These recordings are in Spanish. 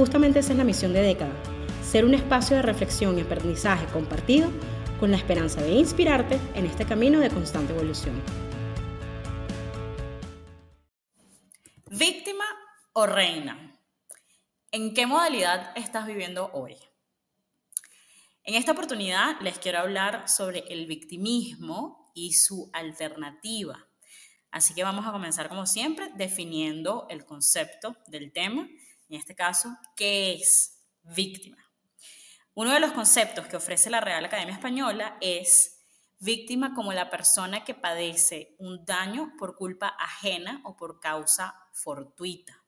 Justamente esa es la misión de Década, ser un espacio de reflexión y aprendizaje compartido con la esperanza de inspirarte en este camino de constante evolución. Víctima o reina. ¿En qué modalidad estás viviendo hoy? En esta oportunidad les quiero hablar sobre el victimismo y su alternativa. Así que vamos a comenzar como siempre definiendo el concepto del tema en este caso, ¿qué es víctima? Uno de los conceptos que ofrece la Real Academia Española es víctima como la persona que padece un daño por culpa ajena o por causa fortuita.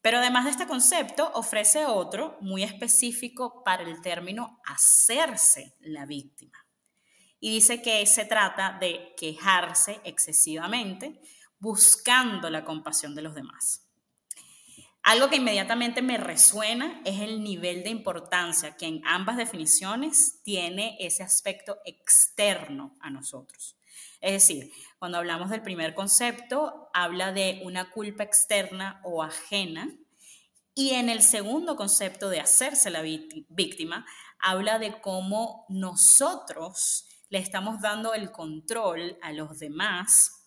Pero además de este concepto, ofrece otro muy específico para el término hacerse la víctima. Y dice que se trata de quejarse excesivamente buscando la compasión de los demás. Algo que inmediatamente me resuena es el nivel de importancia que en ambas definiciones tiene ese aspecto externo a nosotros. Es decir, cuando hablamos del primer concepto, habla de una culpa externa o ajena. Y en el segundo concepto de hacerse la víctima, habla de cómo nosotros le estamos dando el control a los demás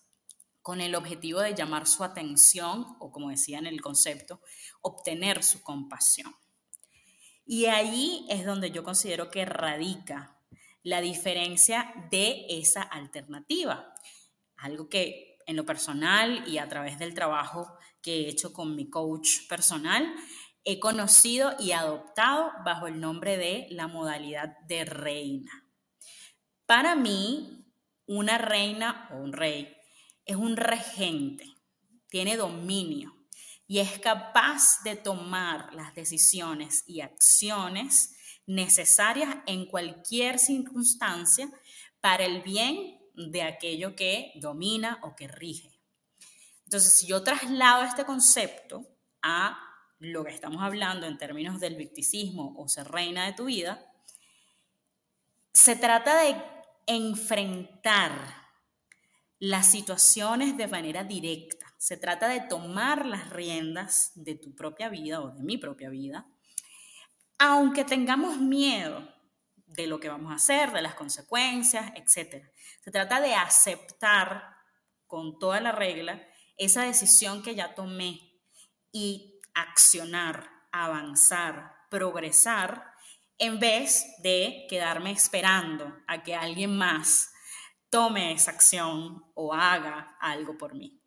con el objetivo de llamar su atención o, como decía en el concepto, obtener su compasión. Y ahí es donde yo considero que radica la diferencia de esa alternativa. Algo que en lo personal y a través del trabajo que he hecho con mi coach personal, he conocido y adoptado bajo el nombre de la modalidad de reina. Para mí, una reina o un rey es un regente, tiene dominio y es capaz de tomar las decisiones y acciones necesarias en cualquier circunstancia para el bien de aquello que domina o que rige. Entonces, si yo traslado este concepto a lo que estamos hablando en términos del victicismo o ser reina de tu vida, se trata de enfrentar las situaciones de manera directa. Se trata de tomar las riendas de tu propia vida o de mi propia vida, aunque tengamos miedo de lo que vamos a hacer, de las consecuencias, etc. Se trata de aceptar con toda la regla esa decisión que ya tomé y accionar, avanzar, progresar, en vez de quedarme esperando a que alguien más tome esa acción o haga algo por mí.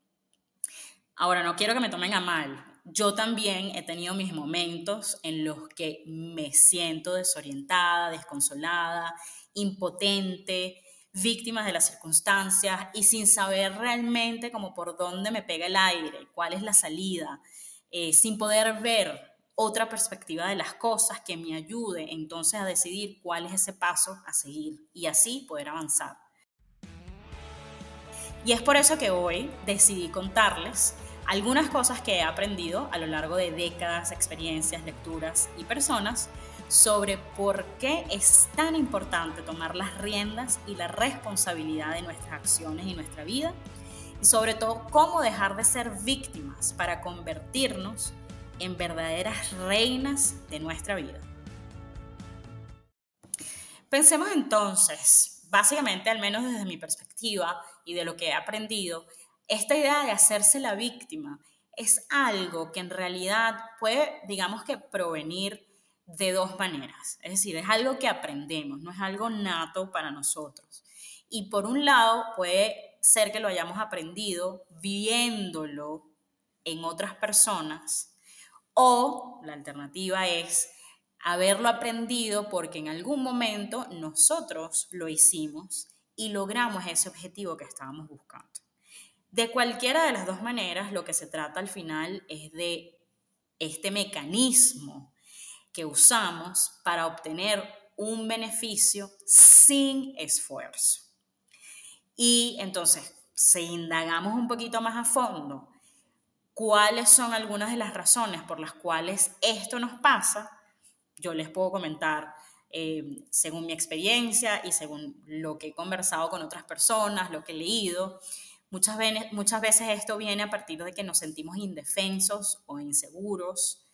Ahora, no quiero que me tomen a mal. Yo también he tenido mis momentos en los que me siento desorientada, desconsolada, impotente, víctima de las circunstancias y sin saber realmente como por dónde me pega el aire, cuál es la salida, eh, sin poder ver otra perspectiva de las cosas que me ayude entonces a decidir cuál es ese paso a seguir y así poder avanzar. Y es por eso que hoy decidí contarles algunas cosas que he aprendido a lo largo de décadas, experiencias, lecturas y personas sobre por qué es tan importante tomar las riendas y la responsabilidad de nuestras acciones y nuestra vida y sobre todo cómo dejar de ser víctimas para convertirnos en verdaderas reinas de nuestra vida. Pensemos entonces, básicamente, al menos desde mi perspectiva, y de lo que he aprendido, esta idea de hacerse la víctima es algo que en realidad puede, digamos que, provenir de dos maneras. Es decir, es algo que aprendemos, no es algo nato para nosotros. Y por un lado, puede ser que lo hayamos aprendido viéndolo en otras personas, o la alternativa es haberlo aprendido porque en algún momento nosotros lo hicimos y logramos ese objetivo que estábamos buscando. De cualquiera de las dos maneras, lo que se trata al final es de este mecanismo que usamos para obtener un beneficio sin esfuerzo. Y entonces, si indagamos un poquito más a fondo, cuáles son algunas de las razones por las cuales esto nos pasa, yo les puedo comentar eh, según mi experiencia y según lo que he conversado con otras personas, lo que he leído. Muchas veces esto viene a partir de que nos sentimos indefensos o inseguros,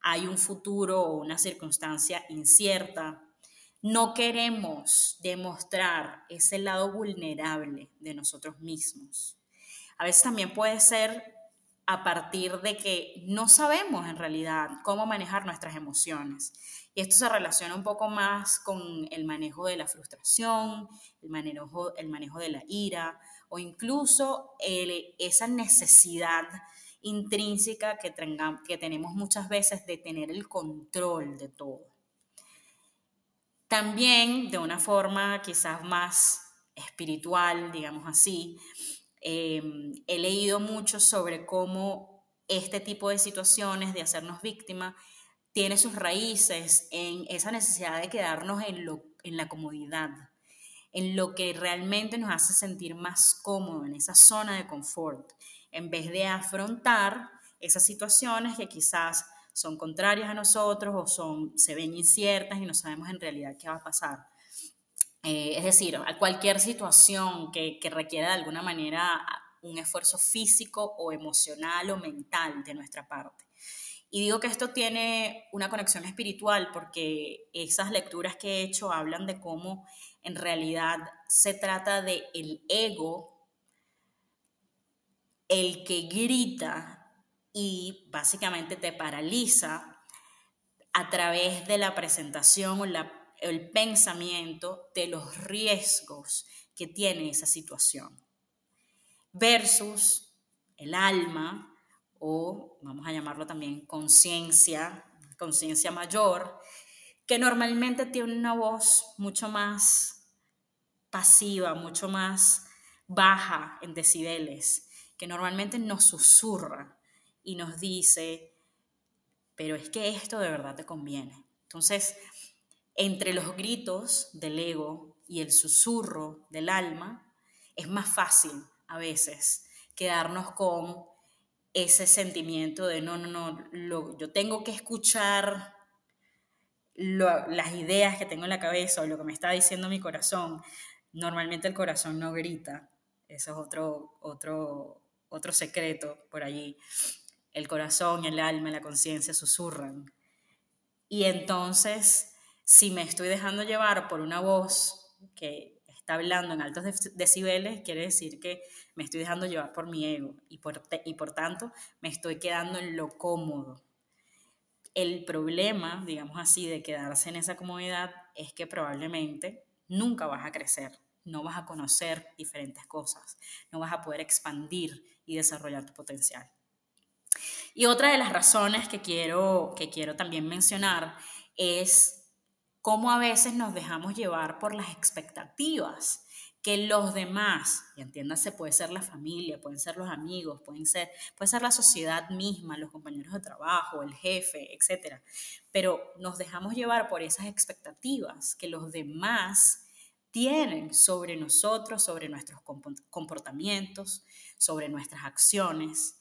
hay un futuro o una circunstancia incierta, no queremos demostrar ese lado vulnerable de nosotros mismos. A veces también puede ser a partir de que no sabemos en realidad cómo manejar nuestras emociones. Y esto se relaciona un poco más con el manejo de la frustración, el manejo, el manejo de la ira o incluso esa necesidad intrínseca que, que tenemos muchas veces de tener el control de todo. También de una forma quizás más espiritual, digamos así, em, he leído mucho sobre cómo este tipo de situaciones de hacernos víctima tiene sus raíces en esa necesidad de quedarnos en, lo, en la comodidad, en lo que realmente nos hace sentir más cómodo, en esa zona de confort, en vez de afrontar esas situaciones que quizás son contrarias a nosotros o son, se ven inciertas y no sabemos en realidad qué va a pasar. Eh, es decir, a cualquier situación que, que requiera de alguna manera un esfuerzo físico o emocional o mental de nuestra parte. Y digo que esto tiene una conexión espiritual porque esas lecturas que he hecho hablan de cómo en realidad se trata de el ego el que grita y básicamente te paraliza a través de la presentación o el pensamiento de los riesgos que tiene esa situación. Versus el alma, o vamos a llamarlo también conciencia, conciencia mayor, que normalmente tiene una voz mucho más pasiva, mucho más baja en decibeles, que normalmente nos susurra y nos dice, pero es que esto de verdad te conviene. Entonces, entre los gritos del ego y el susurro del alma, es más fácil a veces quedarnos con ese sentimiento de no, no, no, yo tengo que escuchar las ideas que tengo en la cabeza o lo que me está diciendo mi corazón. Normalmente el corazón no grita, eso es otro, otro, otro secreto por allí el corazón, el alma, la conciencia susurran. Y entonces, si me estoy dejando llevar por una voz que está hablando en altos decibeles, quiere decir que me estoy dejando llevar por mi ego y por, y por tanto me estoy quedando en lo cómodo. El problema, digamos así, de quedarse en esa comodidad es que probablemente nunca vas a crecer, no vas a conocer diferentes cosas, no vas a poder expandir y desarrollar tu potencial. Y otra de las razones que quiero, que quiero también mencionar es cómo a veces nos dejamos llevar por las expectativas que los demás, y entiéndase, puede ser la familia, pueden ser los amigos, pueden ser, puede ser la sociedad misma, los compañeros de trabajo, el jefe, etc. Pero nos dejamos llevar por esas expectativas que los demás tienen sobre nosotros, sobre nuestros comportamientos, sobre nuestras acciones.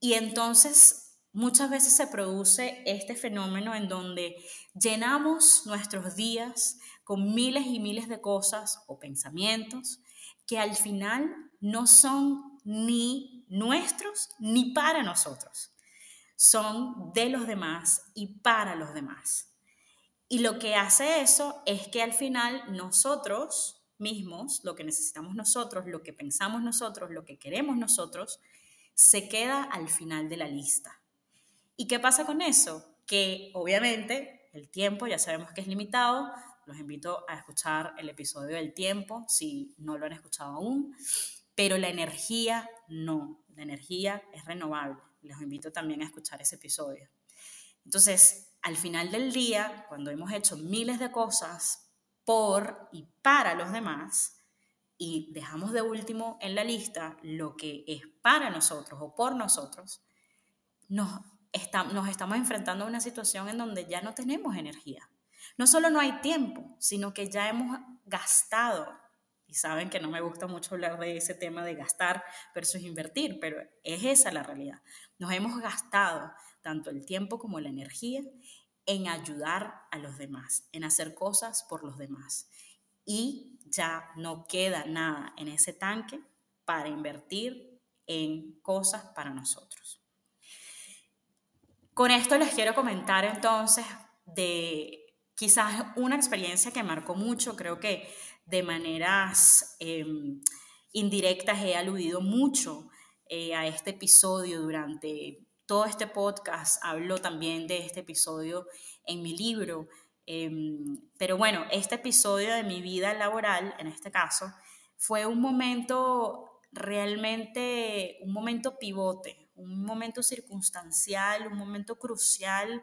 Y entonces muchas veces se produce este fenómeno en donde llenamos nuestros días con miles y miles de cosas o pensamientos que al final no son ni nuestros ni para nosotros. Son de los demás y para los demás. Y lo que hace eso es que al final nosotros mismos, lo que necesitamos nosotros, lo que pensamos nosotros, lo que queremos nosotros, se queda al final de la lista. ¿Y qué pasa con eso? Que obviamente el tiempo ya sabemos que es limitado. Los invito a escuchar el episodio del tiempo si no lo han escuchado aún. Pero la energía no. La energía es renovable. Les invito también a escuchar ese episodio. Entonces, al final del día, cuando hemos hecho miles de cosas por y para los demás, y dejamos de último en la lista lo que es para nosotros o por nosotros, nos nos estamos enfrentando a una situación en donde ya no tenemos energía. No solo no hay tiempo, sino que ya hemos gastado. Y saben que no me gusta mucho hablar de ese tema de gastar versus invertir, pero es esa la realidad. Nos hemos gastado tanto el tiempo como la energía en ayudar a los demás, en hacer cosas por los demás. Y ya no queda nada en ese tanque para invertir en cosas para nosotros. Con esto les quiero comentar entonces de quizás una experiencia que marcó mucho, creo que de maneras em, indirectas he aludido mucho eh, a este episodio durante todo este podcast, hablo también de este episodio en mi libro, em, pero bueno, este episodio de mi vida laboral, en este caso, fue un momento realmente, un momento pivote, un momento circunstancial, un momento crucial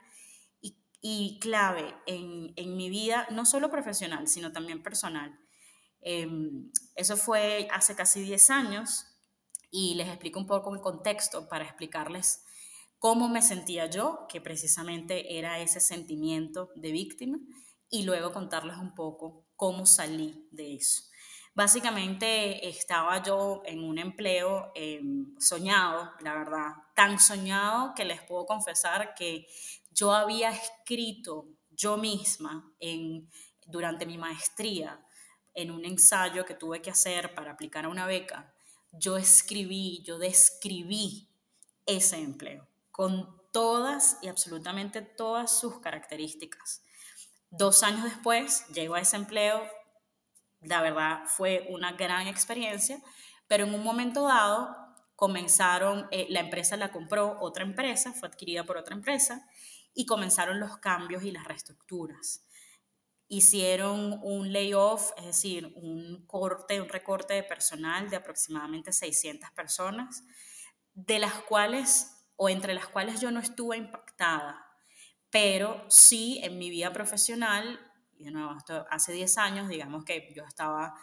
y, clave en, mi vida, no solo profesional, sino también personal. Em, eso fue hace casi 10 años y les explico un poco el contexto para explicarles cómo me sentía yo, que precisamente era ese sentimiento de víctima, y luego contarles un poco cómo salí de eso. Básicamente estaba yo en un empleo em, soñado, la verdad, tan soñado que les puedo confesar que yo había escrito yo misma en, durante mi maestría en un ensayo que tuve que hacer para aplicar a una beca, yo escribí, yo describí ese empleo con todas y absolutamente todas sus características. Dos años después llego a ese empleo, la verdad fue una gran experiencia, pero en un momento dado comenzaron, eh, la empresa la compró otra empresa, fue adquirida por otra empresa, y comenzaron los cambios y las reestructuras. Hicieron un layoff, es decir, un corte, un recorte de personal de aproximadamente 600 personas, de las cuales, o entre las cuales yo no estuve impactada, pero sí en mi vida profesional de nuevo, hace 10 años, digamos que yo estaba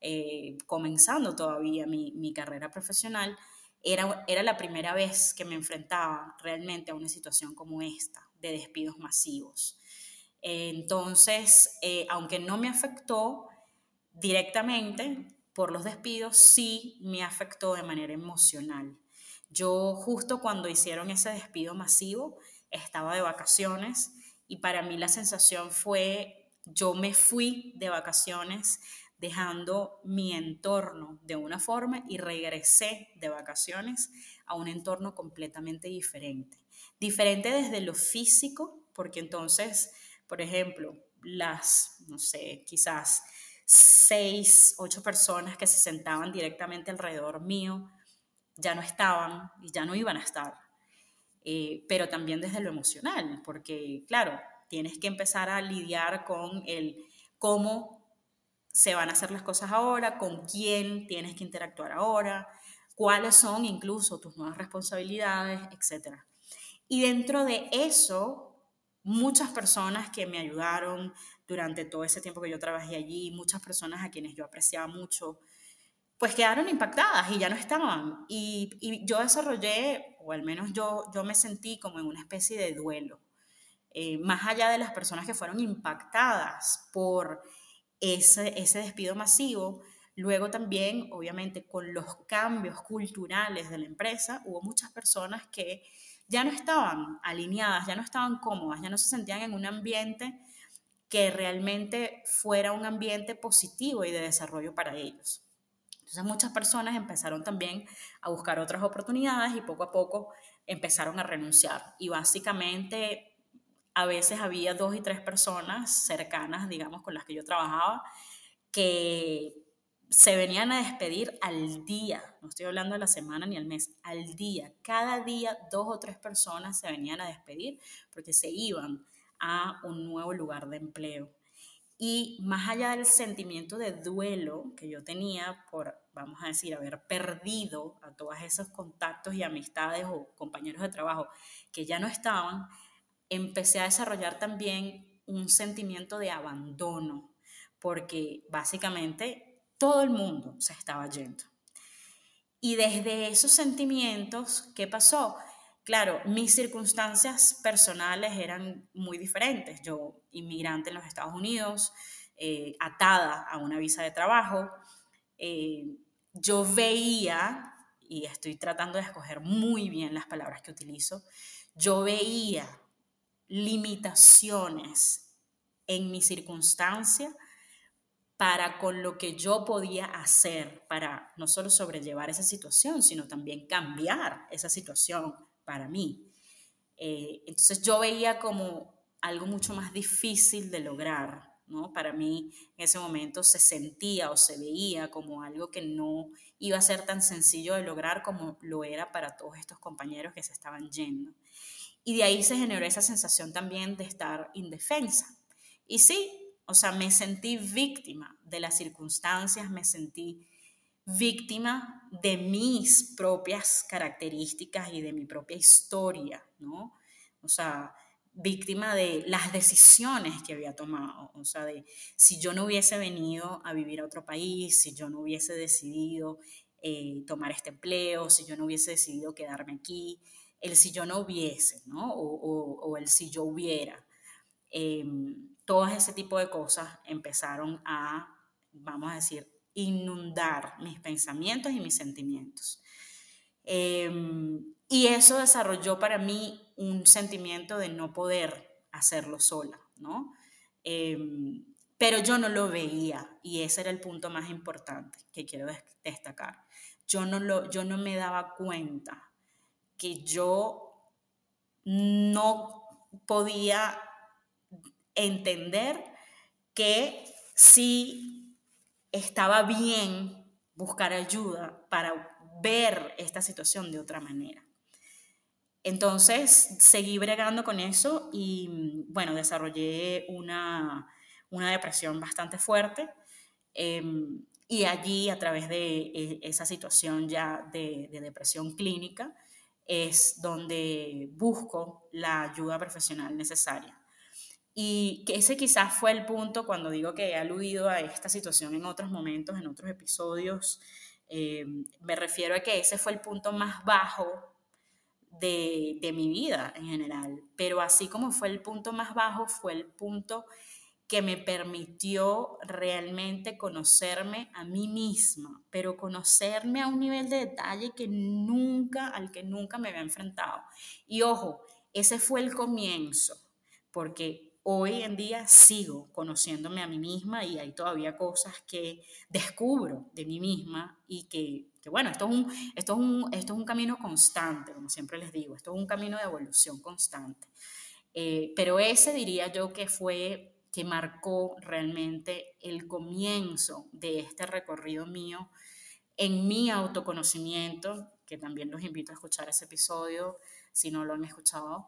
eh, comenzando todavía mi, mi, carrera profesional, era, era la primera vez que me enfrentaba realmente a una situación como esta, de despidos masivos. entonces, eh, aunque no me afectó directamente por los despidos, sí me afectó de manera emocional. Yo justo cuando hicieron ese despido masivo, estaba de vacaciones y para mí la sensación fue yo me fui de vacaciones dejando mi entorno de una forma y regresé de vacaciones a un entorno completamente diferente. Diferente desde lo físico, porque entonces, por ejemplo, las, no sé, quizás seis, ocho personas que se sentaban directamente alrededor mío, ya no estaban y ya no iban a estar. Eh, pero también desde lo emocional, porque claro, tienes que empezar a lidiar con el cómo se van a hacer las cosas ahora, con quién tienes que interactuar ahora, cuáles son incluso tus nuevas responsabilidades, etc. Y dentro de eso, muchas personas que me ayudaron durante todo ese tiempo que yo trabajé allí, muchas personas a quienes yo apreciaba mucho, pues quedaron impactadas y ya no estaban. Y, y yo desarrollé, o al menos yo, yo me sentí como en una especie de duelo eh, más allá de las personas que fueron impactadas por ese, ese despido masivo, luego también, obviamente, con los cambios culturales de la empresa, hubo muchas personas que ya no estaban alineadas, ya no estaban cómodas, ya no se sentían en un ambiente que realmente fuera un ambiente positivo y de desarrollo para ellos. Entonces muchas personas empezaron también a buscar otras oportunidades y poco a poco empezaron a renunciar. Y básicamente a veces había dos y tres personas cercanas, digamos, con las que yo trabajaba, que se venían a despedir al día, no estoy hablando de la semana ni al mes, al día. Cada día dos o tres personas se venían a despedir porque se iban a un nuevo lugar de empleo. Y más allá del sentimiento de duelo que yo tenía por, vamos a decir, haber perdido a todos esos contactos y amistades o compañeros de trabajo que ya no estaban, empecé a desarrollar también un sentimiento de abandono, porque básicamente todo el mundo se estaba yendo. Y desde esos sentimientos, ¿qué pasó? Claro, mis circunstancias personales eran muy diferentes. Yo, inmigrante en los Estados Unidos, eh, atada a una visa de trabajo, eh, yo veía, y estoy tratando de escoger muy bien las palabras que utilizo, yo veía limitaciones en mi circunstancia para con lo que yo podía hacer para no solo sobrellevar esa situación, sino también cambiar esa situación para mí. Eh, entonces yo veía como algo mucho más difícil de lograr, ¿no? Para mí en ese momento se sentía o se veía como algo que no iba a ser tan sencillo de lograr como lo era para todos estos compañeros que se estaban yendo. Y de ahí se generó esa sensación también de estar indefensa. Y sí, o sea, me sentí víctima de las circunstancias, me sentí víctima de mis propias características y de mi propia historia, ¿no? O sea, víctima de las decisiones que había tomado, o sea, de si yo no hubiese venido a vivir a otro país, si yo no hubiese decidido eh, tomar este empleo, si yo no hubiese decidido quedarme aquí, el si yo no hubiese, ¿no? O, el si yo hubiera. Eh, ese tipo de cosas empezaron a, vamos a decir, inundar mis pensamientos y mis sentimientos. Em, y eso desarrolló para mí un sentimiento de no poder hacerlo sola, ¿no? Em, pero yo no lo veía y ese era el punto más importante que quiero destacar. Yo no, lo, yo no me daba cuenta que yo no podía entender que si estaba bien buscar ayuda para ver esta situación de otra manera. Entonces seguí bregando con eso y bueno, desarrollé una, depresión bastante fuerte em, y allí a través de e, esa situación ya de depresión clínica es donde busco la ayuda profesional necesaria. Y que ese quizás fue el punto cuando digo que he aludido a esta situación en otros momentos, en otros episodios. Eh, me refiero a que ese fue el punto más bajo de, de, mi vida en general. Pero así como fue el punto más bajo, fue el punto que me permitió realmente conocerme a mí misma, pero conocerme a un nivel de detalle que nunca, al que nunca me había enfrentado. Y ojo, ese fue el comienzo, porque hoy en día sigo conociéndome a mí misma y hay todavía cosas que descubro de mí misma y que, bueno, esto es, un, esto, es un, esto es un camino constante, como siempre les digo, esto es un camino de evolución constante. Eh, pero ese diría yo que fue, que marcó realmente el comienzo de este recorrido mío en mi autoconocimiento, que también los invito a escuchar ese episodio si no lo han escuchado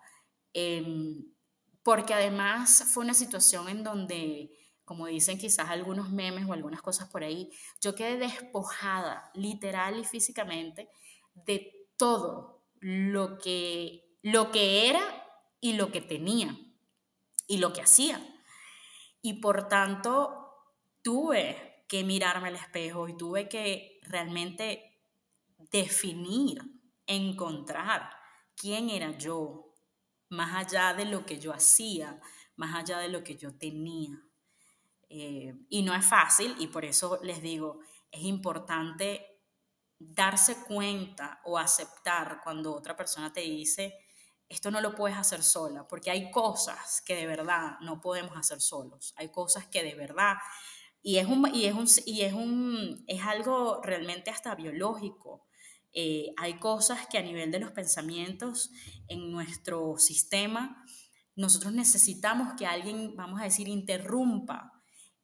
porque además fue una situación en donde, como dicen quizás algunos memes o algunas cosas por ahí, yo quedé despojada literal y físicamente de todo lo que, lo que era y lo que tenía y lo que hacía. Y por tanto, tuve que mirarme al espejo y tuve que realmente definir, encontrar quién era yo, más allá de lo que yo hacía, más allá de lo que yo tenía. Eh, y no es fácil y por eso les digo, es importante darse cuenta o aceptar cuando otra persona te dice, esto no lo puedes hacer sola, porque hay cosas que de verdad no podemos hacer solos, hay cosas que de verdad, y es, un, y es, un, y es, un, es algo realmente hasta biológico, eh, hay cosas que a nivel de los pensamientos en nuestro sistema, nosotros necesitamos que alguien, vamos a decir, interrumpa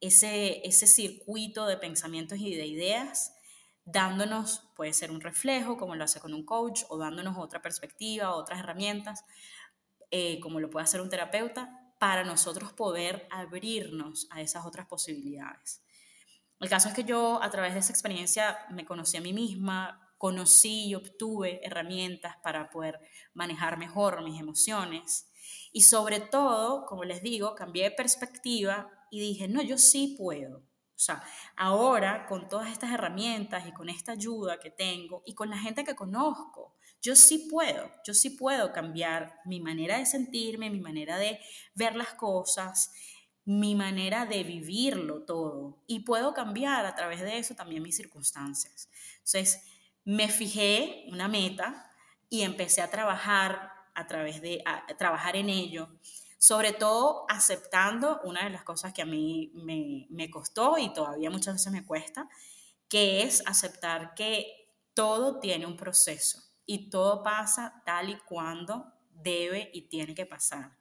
ese, ese circuito de pensamientos y de ideas, dándonos, puede ser un reflejo, como lo hace con un coach, o dándonos otra perspectiva, otras herramientas, eh, como lo puede hacer un terapeuta, para nosotros poder abrirnos a esas otras posibilidades. El caso es que yo a través de esa experiencia me conocí a mí misma, conocí y obtuve herramientas para poder manejar mejor mis emociones. Y sobre todo, como les digo, cambié de perspectiva y dije, no, yo sí puedo. O sea, ahora con todas estas herramientas y con esta ayuda que tengo y con la gente que conozco, yo sí puedo, yo sí puedo cambiar mi manera de sentirme, mi manera de ver las cosas, mi manera de vivirlo todo. Y puedo cambiar a través de eso también mis circunstancias. Entonces, me fijé una meta y empecé a trabajar a través de trabajar en ello sobre todo aceptando una de las cosas que a mí me, me costó y todavía muchas veces me cuesta, que es aceptar que todo tiene un proceso y todo pasa tal y cuando debe y tiene que pasar.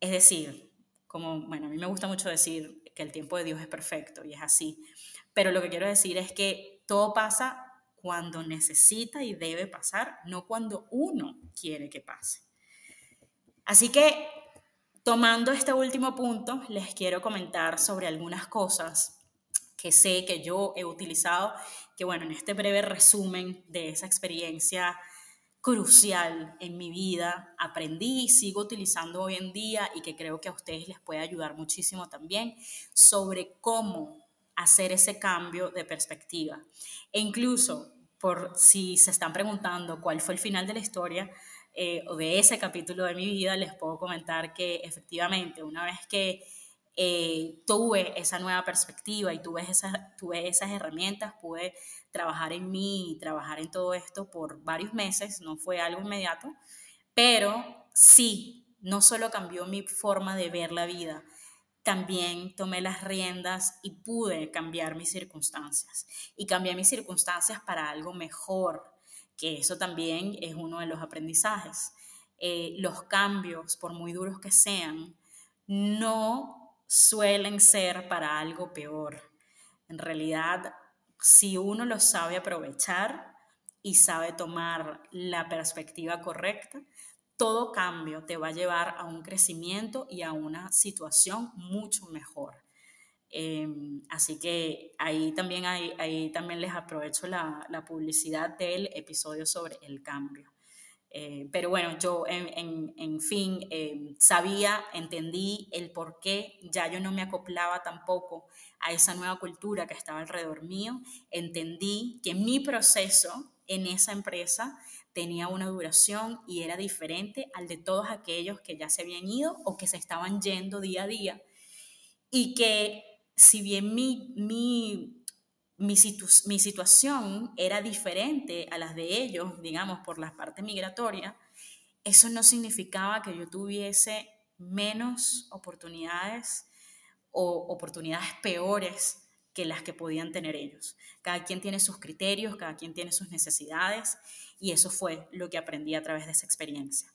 Es decir, como, bueno, a mí me gusta mucho decir que el tiempo de Dios es perfecto y es así, pero lo que quiero decir es que todo pasa cuando necesita y debe pasar, no cuando uno quiere que pase. Así que Tomando este último punto, les quiero comentar sobre algunas cosas que sé que yo he utilizado, que bueno, en este breve resumen de esa experiencia crucial en mi vida, aprendí y sigo utilizando hoy en día y que creo que a ustedes les puede ayudar muchísimo también sobre cómo hacer ese cambio de perspectiva. E incluso, por si se están preguntando cuál fue el final de la historia, eh, o de ese capítulo de mi vida, les puedo comentar que efectivamente una vez que eh, tuve esa nueva perspectiva y tuve esas, tuve esas herramientas, pude trabajar en mí y trabajar en todo esto por varios meses, no fue algo inmediato, pero sí, no solo cambió mi forma de ver la vida, también tomé las riendas y pude cambiar mis circunstancias. Y cambié mis circunstancias para algo mejor, que eso también es uno de los aprendizajes. Eh, los cambios, por muy duros que sean, no suelen ser para algo peor. En realidad, si uno lo sabe aprovechar y sabe tomar la perspectiva correcta, todo cambio te va a llevar a un crecimiento y a una situación mucho mejor. Em, así que ahí también, ahí, también les aprovecho la, publicidad del episodio sobre el cambio. Eh, pero bueno, yo en, fin em, sabía, entendí el por qué, ya yo no me acoplaba tampoco a esa nueva cultura que estaba alrededor mío, entendí que mi proceso en esa empresa tenía una duración y era diferente al de todos aquellos que ya se habían ido o que se estaban yendo día a día y que si bien mi, mi, mi, situación era diferente a las de ellos, digamos, por la parte migratoria, eso no significaba que yo tuviese menos oportunidades o oportunidades peores que las que podían tener ellos. Cada quien tiene sus criterios, cada quien tiene sus necesidades y eso fue lo que aprendí a través de esa experiencia.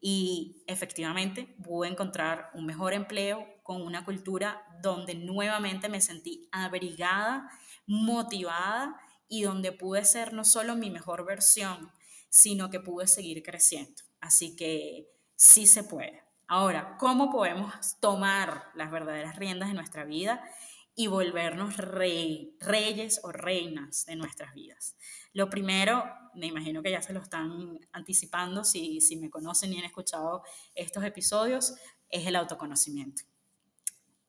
Y efectivamente pude encontrar un mejor empleo con una cultura donde nuevamente me sentí abrigada, motivada y donde pude ser no solo mi mejor versión, sino que pude seguir creciendo. Así que sí se puede. Ahora, ¿cómo podemos tomar las verdaderas riendas de nuestra vida y volvernos rey, reyes o reinas de nuestras vidas? Lo primero, me imagino que ya se lo están anticipando si, si me conocen y han escuchado estos episodios, es el autoconocimiento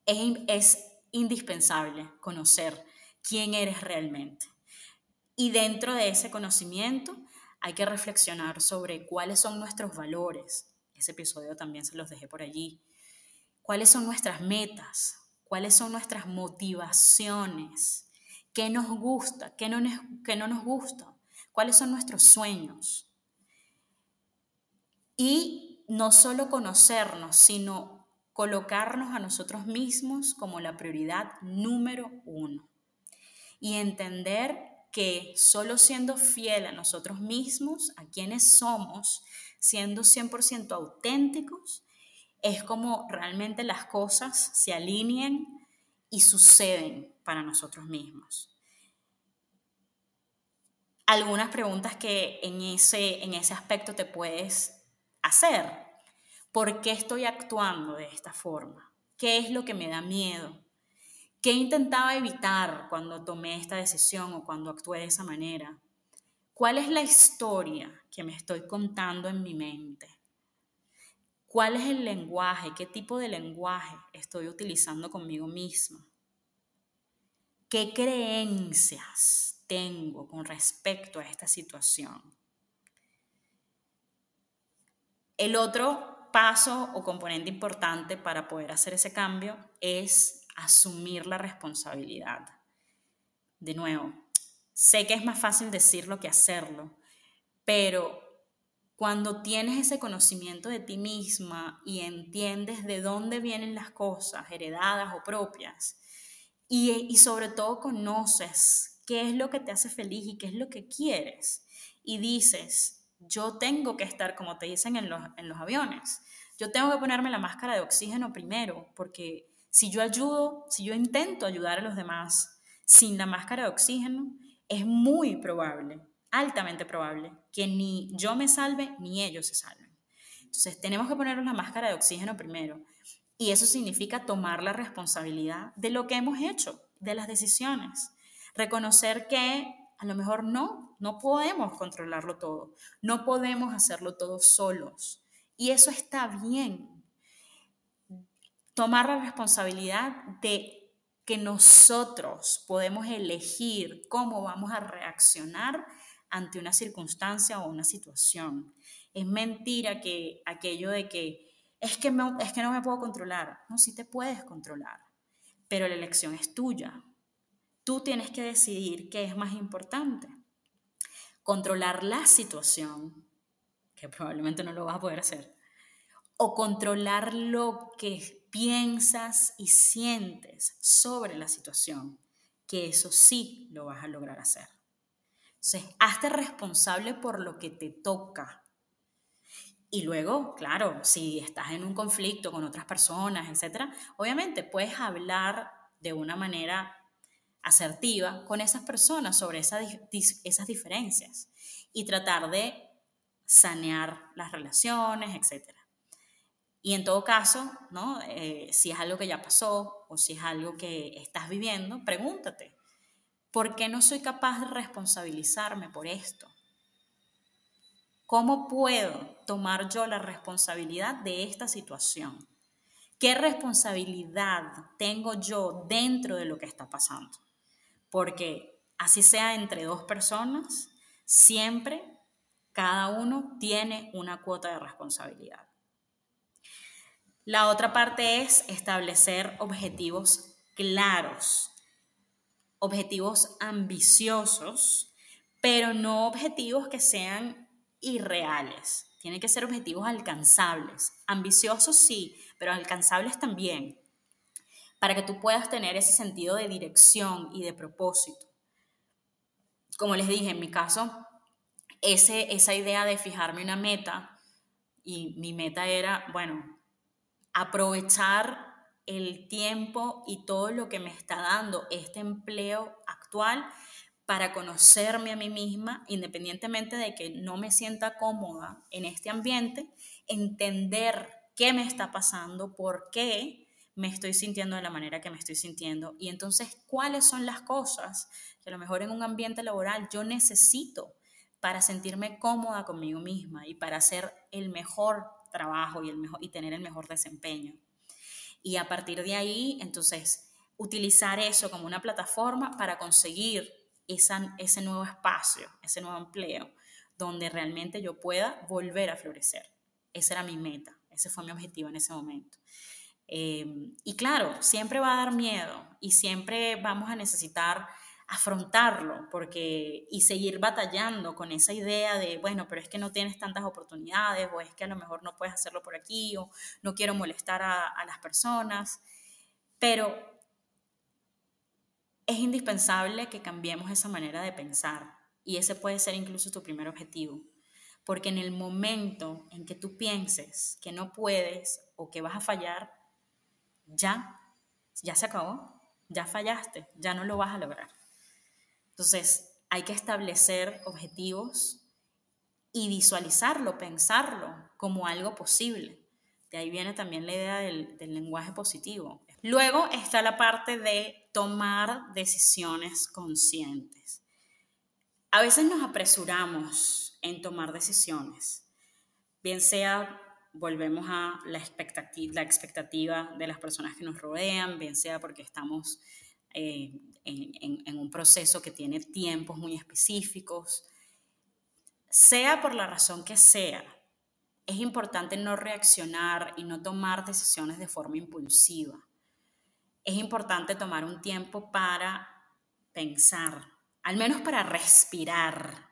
es, indispensable conocer quién eres realmente. Y dentro de ese conocimiento hay que reflexionar sobre cuáles son nuestros valores. Ese episodio también se los dejé por allí. ¿Cuáles son nuestras metas? ¿Cuáles son nuestras motivaciones? ¿Qué nos gusta? ¿Qué no, qué no nos gusta? ¿Cuáles son nuestros sueños? Y no solo conocernos, sino colocarnos a nosotros mismos como la prioridad número uno y entender que solo siendo fiel a nosotros mismos, a quienes somos, siendo 100% auténticos, es como realmente las cosas se alinean y suceden para nosotros mismos. Algunas preguntas que en ese, en ese aspecto te puedes hacer ¿Por qué estoy actuando de esta forma? ¿Qué es lo que me da miedo? ¿Qué intentaba evitar cuando tomé esta decisión o cuando actué de esa manera? ¿Cuál es la historia que me estoy contando en mi mente? ¿Cuál es el lenguaje? ¿Qué tipo de lenguaje estoy utilizando conmigo misma? ¿Qué creencias tengo con respecto a esta situación? El otro paso o componente importante para poder hacer ese cambio es asumir la responsabilidad. De nuevo, sé que es más fácil decirlo que hacerlo, pero cuando tienes ese conocimiento de ti misma y entiendes de dónde vienen las cosas, heredadas o propias, y, sobre todo conoces qué es lo que te hace feliz y qué es lo que quieres, y dices, yo tengo que estar, como te dicen en los, en los aviones, yo tengo que ponerme la máscara de oxígeno primero, porque si yo ayudo, si yo intento ayudar a los demás sin la máscara de oxígeno, es muy probable altamente probable que ni yo me salve ni ellos se salven. Entonces tenemos que ponernos la máscara de oxígeno primero. Y eso significa tomar la responsabilidad de lo que hemos hecho, de las decisiones. Reconocer que a lo mejor no, no podemos controlarlo todo, no podemos hacerlo todo solos. Y eso está bien. Tomar la responsabilidad de que nosotros podemos elegir cómo vamos a reaccionar ante una circunstancia o una situación. Es mentira que aquello de que es que, es que no me puedo controlar. No, sí te puedes controlar, pero la elección es tuya. Tú tienes que decidir qué es más importante. Controlar la situación, que probablemente no lo vas a poder hacer, o controlar lo que piensas y sientes sobre la situación, que eso sí lo vas a lograr hacer. Entonces, hazte responsable por lo que te toca. Y luego, claro, si estás en un conflicto con otras personas, etcétera, obviamente puedes hablar de una manera asertiva con esas personas sobre esas, esas diferencias y tratar de sanear las relaciones, etcétera. Y en todo caso, ¿no? Eh, si es algo que ya pasó o si es algo que estás viviendo, pregúntate, ¿Por qué no soy capaz de responsabilizarme por esto? ¿Cómo puedo tomar yo la responsabilidad de esta situación? ¿Qué responsabilidad tengo yo dentro de lo que está pasando? Porque así sea entre dos personas, siempre cada uno tiene una cuota de responsabilidad. La otra parte es establecer objetivos claros objetivos ambiciosos, pero no objetivos que sean irreales. Tienen que ser objetivos alcanzables. Ambiciosos sí, pero alcanzables también, para que tú puedas tener ese sentido de dirección y de propósito. Como les dije, en mi caso, ese, esa idea de fijarme una meta, y mi meta era, bueno, aprovechar el tiempo y todo lo que me está dando este empleo actual para conocerme a mí misma, independientemente de que no me sienta cómoda en este ambiente, entender qué me está pasando, por qué me estoy sintiendo de la manera que me estoy sintiendo y entonces cuáles son las cosas que a lo mejor en un ambiente laboral yo necesito para sentirme cómoda conmigo misma y para hacer el mejor trabajo y, el mejor, y tener el mejor desempeño. Y a partir de ahí, entonces, utilizar eso como una plataforma para conseguir esa, ese nuevo espacio, ese nuevo empleo, donde realmente yo pueda volver a florecer. Esa era mi meta, ese fue mi objetivo en ese momento. Eh, y claro, siempre va a dar miedo y siempre vamos a necesitar afrontarlo porque, y seguir batallando con esa idea de, bueno, pero es que no tienes tantas oportunidades o es que a lo mejor no puedes hacerlo por aquí o no quiero molestar a, a las personas. Pero es indispensable que cambiemos esa manera de pensar y ese puede ser incluso tu primer objetivo. Porque en el momento en que tú pienses que no puedes o que vas a fallar, ya, ya se acabó, ya fallaste, ya no lo vas a lograr. Entonces, hay que establecer objetivos y visualizarlo, pensarlo como algo posible. De ahí viene también la idea del, lenguaje positivo. Luego está la parte de tomar decisiones conscientes. A veces nos apresuramos en tomar decisiones, bien sea volvemos a la expectativa, la expectativa de las personas que nos rodean, bien sea porque estamos eh, en, un proceso que tiene tiempos muy específicos, sea por la razón que sea, es importante no reaccionar y no tomar decisiones de forma impulsiva. Es importante tomar un tiempo para pensar, al menos para respirar.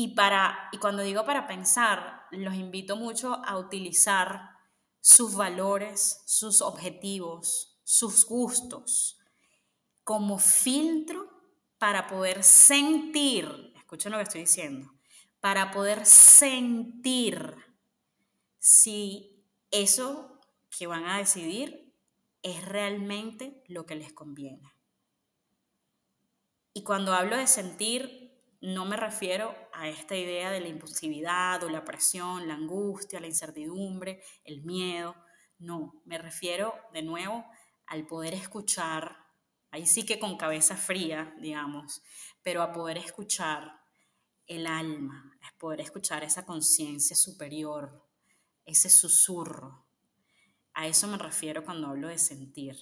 Y, para, y cuando digo para pensar, los invito mucho a utilizar sus valores, sus objetivos, sus gustos como filtro para poder sentir, escuchen lo que estoy diciendo, para poder sentir si eso que van a decidir es realmente lo que les conviene. Y cuando hablo de sentir, no me refiero a esta idea de la impulsividad o la presión, la angustia, la incertidumbre, el miedo. No, me refiero de nuevo al poder escuchar, ahí sí que con cabeza fría, digamos, pero a poder escuchar el alma, es poder escuchar esa conciencia superior, ese susurro. A eso me refiero cuando hablo de sentir.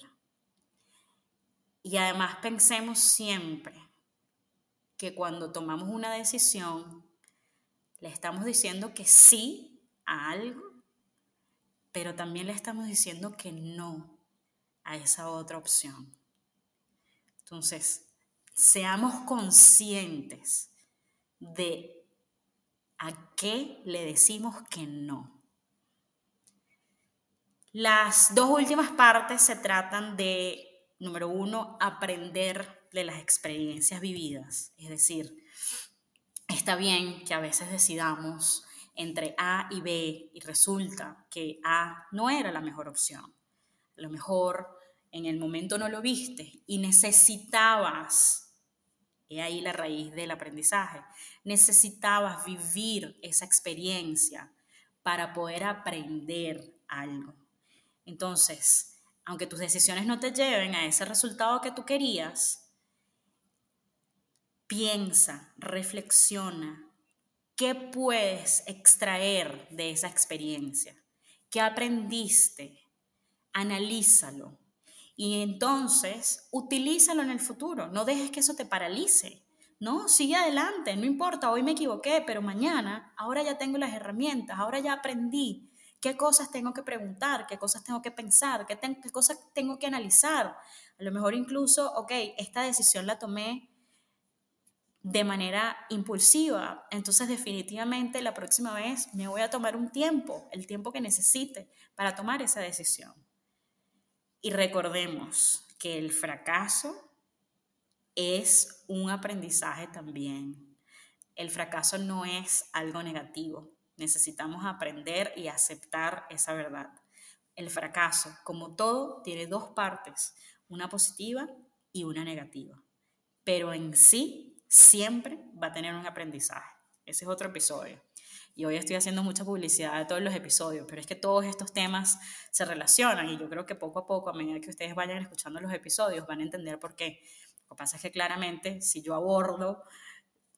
Y además pensemos siempre que cuando tomamos una decisión, le estamos diciendo que sí a algo, pero también le estamos diciendo que no a esa otra opción. Entonces, seamos conscientes de a qué le decimos que no. Las dos últimas partes se tratan de, número uno, aprender de las experiencias vividas. Es decir, está bien que a veces decidamos entre A y B y resulta que A no era la mejor opción. A lo mejor en el momento no lo viste y necesitabas y ahí la raíz del aprendizaje. Necesitabas vivir esa experiencia para poder aprender algo. Entonces, aunque tus decisiones no te lleven a ese resultado que tú querías, piensa, reflexiona, ¿qué puedes extraer de esa experiencia? ¿Qué aprendiste? Analízalo y entonces, utilízalo en el futuro. No dejes que eso te paralice. No, sigue adelante, no importa, hoy me equivoqué, pero mañana, ahora ya tengo las herramientas, ahora ya aprendí qué cosas tengo que preguntar, qué cosas tengo que pensar, qué, qué cosas tengo que analizar. A lo mejor incluso, ok, esta decisión la tomé de manera impulsiva, entonces definitivamente la próxima vez me voy a tomar un tiempo, el tiempo que necesite para tomar esa decisión. Y recordemos que el fracaso es un aprendizaje también. El fracaso no es algo negativo. Necesitamos aprender y aceptar esa verdad. El fracaso, como todo, tiene dos partes, una positiva y una negativa. Pero en sí siempre va a tener un aprendizaje. Ese es otro episodio y hoy estoy haciendo mucha publicidad de todos los episodios, pero es que todos estos temas se relacionan y yo creo que poco a poco, a medida que ustedes vayan escuchando los episodios, van a entender por qué. Lo que pasa es que claramente si yo abordo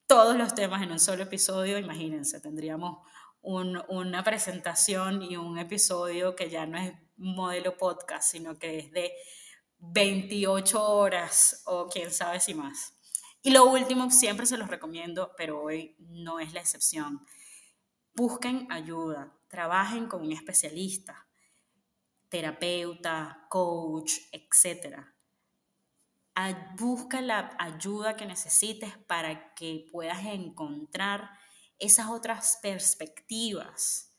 todos los temas en un solo episodio, imagínense, tendríamos una presentación y un episodio que ya no es modelo podcast, sino que es de 28 horas o quién sabe si más. Y lo último, siempre se los recomiendo, pero hoy no es la excepción busquen ayuda, trabajen con un especialista, terapeuta, coach, etc. Busca la ayuda que necesites para que puedas encontrar esas otras perspectivas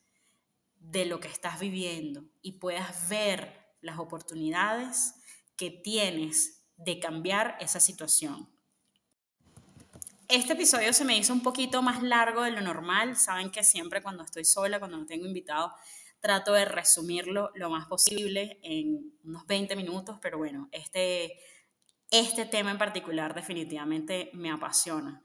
de lo que estás viviendo y puedas ver las oportunidades que tienes de cambiar esa situación. Este episodio se me hizo un poquito más largo de lo normal. Saben que siempre cuando estoy sola, cuando no tengo invitado, trato de resumirlo lo más posible en unos 20 minutos, pero bueno, este, este tema en particular definitivamente me apasiona.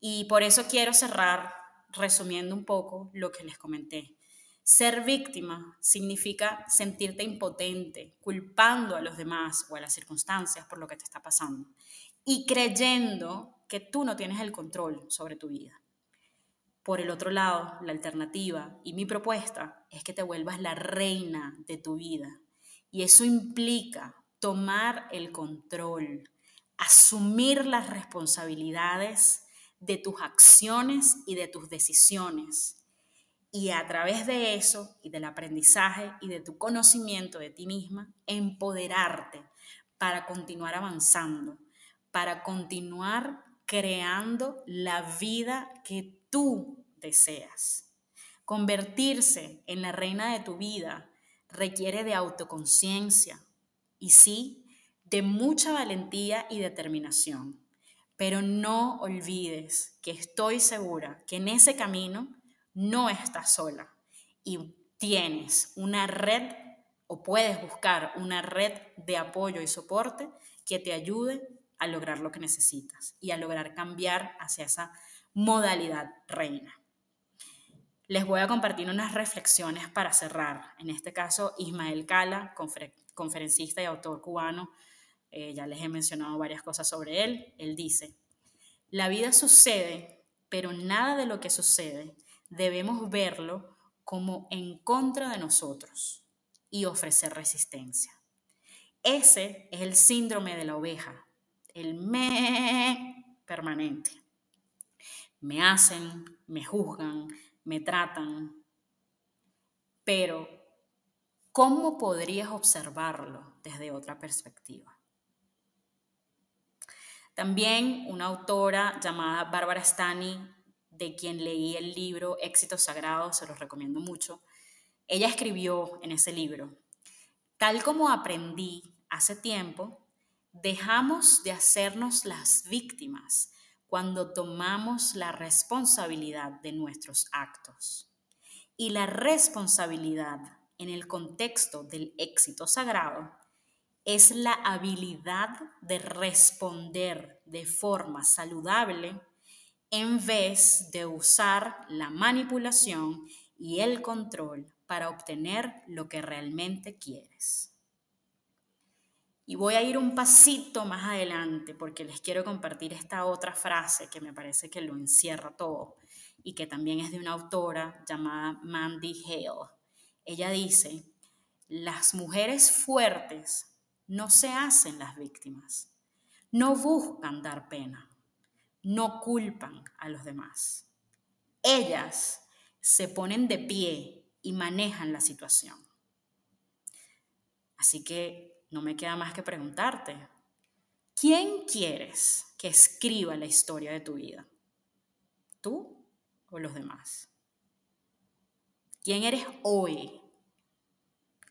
Y por eso quiero cerrar resumiendo un poco lo que les comenté. Ser víctima significa sentirte impotente, culpando a los demás o a las circunstancias por lo que te está pasando y creyendo que tú no tienes el control sobre tu vida. Por el otro lado, la alternativa y mi propuesta es que te vuelvas la reina de tu vida. Y eso implica tomar el control, asumir las responsabilidades de tus acciones y de tus decisiones. Y a través de eso y del aprendizaje y de tu conocimiento de ti misma, empoderarte para continuar avanzando, para continuar creando la vida que tú deseas. Convertirse en la reina de tu vida requiere de autoconciencia y sí, de mucha valentía y determinación. Pero no olvides que estoy segura que en ese camino no estás sola y tienes una red o puedes buscar una red de apoyo y soporte que te ayude a lograr lo que necesitas y a lograr cambiar hacia esa modalidad reina. Les voy a compartir unas reflexiones para cerrar. En este caso, Ismael Cala, conferencista y autor cubano, eh, ya les he mencionado varias cosas sobre él, él dice, la vida sucede, pero nada de lo que sucede debemos verlo como en contra de nosotros y ofrecer resistencia. Ese es el síndrome de la oveja, el me permanente. Me hacen, me juzgan, me tratan, pero ¿cómo podrías observarlo desde otra perspectiva? También una autora llamada Bárbara Stani, de quien leí el libro Éxito Sagrado, se los recomiendo mucho, ella escribió en ese libro, tal como aprendí hace tiempo, dejamos de hacernos las víctimas cuando tomamos la responsabilidad de nuestros actos. Y la responsabilidad en el contexto del éxito sagrado es la habilidad de responder de forma saludable en vez de usar la manipulación y el control para obtener lo que realmente quieres. Y voy a ir un pasito más adelante porque les quiero compartir esta otra frase que me parece que lo encierra todo y que también es de una autora llamada Mandy Hale. Ella dice, las mujeres fuertes no se hacen las víctimas, no buscan dar pena, no culpan a los demás. Ellas se ponen de pie y manejan la situación. Así que no me queda más que preguntarte, ¿quién quieres que escriba la historia de tu vida? ¿Tú o los demás? ¿Quién eres hoy?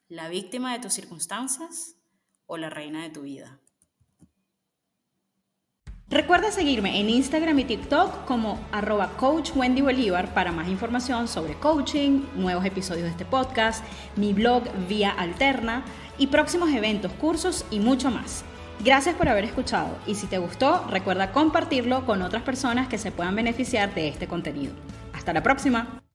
¿La víctima de tus circunstancias o la reina de tu vida? Recuerda seguirme en Instagram y TikTok como arroba coach Wendy Bolívar para más información sobre coaching, nuevos episodios de este podcast, mi blog Vía Alterna y próximos eventos, cursos y mucho más. Gracias por haber escuchado y si te gustó, recuerda compartirlo con otras personas que se puedan beneficiar de este contenido. Hasta la próxima.